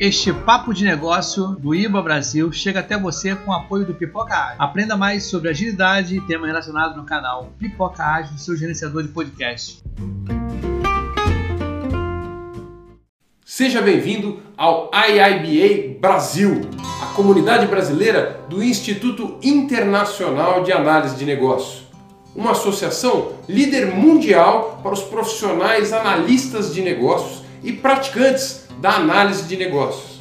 Este papo de negócio do IBA Brasil chega até você com o apoio do Pipoca Ágil. Aprenda mais sobre agilidade e temas relacionados no canal Pipoca Ágil, seu gerenciador de podcast. Seja bem-vindo ao IIBA Brasil, a comunidade brasileira do Instituto Internacional de Análise de Negócio, uma associação líder mundial para os profissionais analistas de negócios e praticantes da análise de negócios.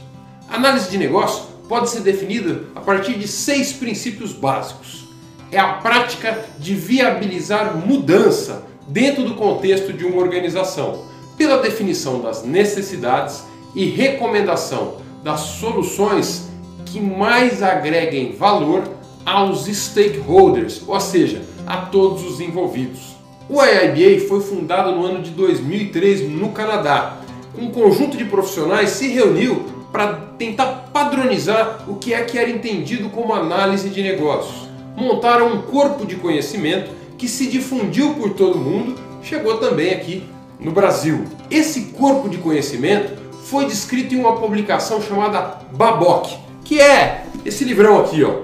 A análise de negócio pode ser definida a partir de seis princípios básicos. É a prática de viabilizar mudança dentro do contexto de uma organização, pela definição das necessidades e recomendação das soluções que mais agreguem valor aos stakeholders, ou seja, a todos os envolvidos. O IIBA foi fundado no ano de 2003 no Canadá um conjunto de profissionais se reuniu para tentar padronizar o que é que era entendido como análise de negócios. Montaram um corpo de conhecimento que se difundiu por todo o mundo, chegou também aqui no Brasil. Esse corpo de conhecimento foi descrito em uma publicação chamada Baboc, que é esse livrão aqui, ó.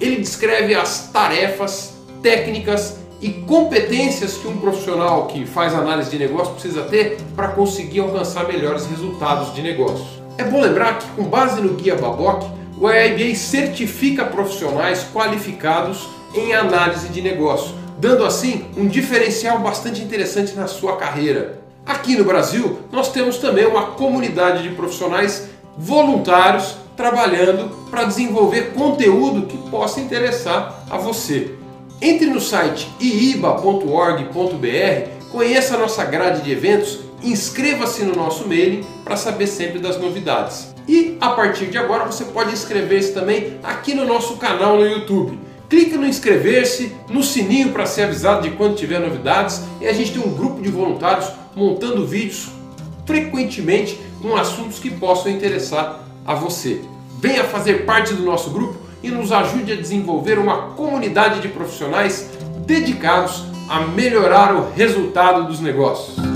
Ele descreve as tarefas, técnicas e competências que um profissional que faz análise de negócio precisa ter para conseguir alcançar melhores resultados de negócio. É bom lembrar que, com base no Guia Baboc, o AIBA certifica profissionais qualificados em análise de negócio, dando assim um diferencial bastante interessante na sua carreira. Aqui no Brasil, nós temos também uma comunidade de profissionais voluntários trabalhando para desenvolver conteúdo que possa interessar a você. Entre no site iiba.org.br, conheça a nossa grade de eventos, inscreva-se no nosso mailing para saber sempre das novidades. E a partir de agora você pode inscrever-se também aqui no nosso canal no YouTube. Clique no inscrever-se, no sininho para ser avisado de quando tiver novidades e a gente tem um grupo de voluntários montando vídeos frequentemente com assuntos que possam interessar a você. Venha fazer parte do nosso grupo e nos ajude a desenvolver uma comunidade de profissionais dedicados a melhorar o resultado dos negócios.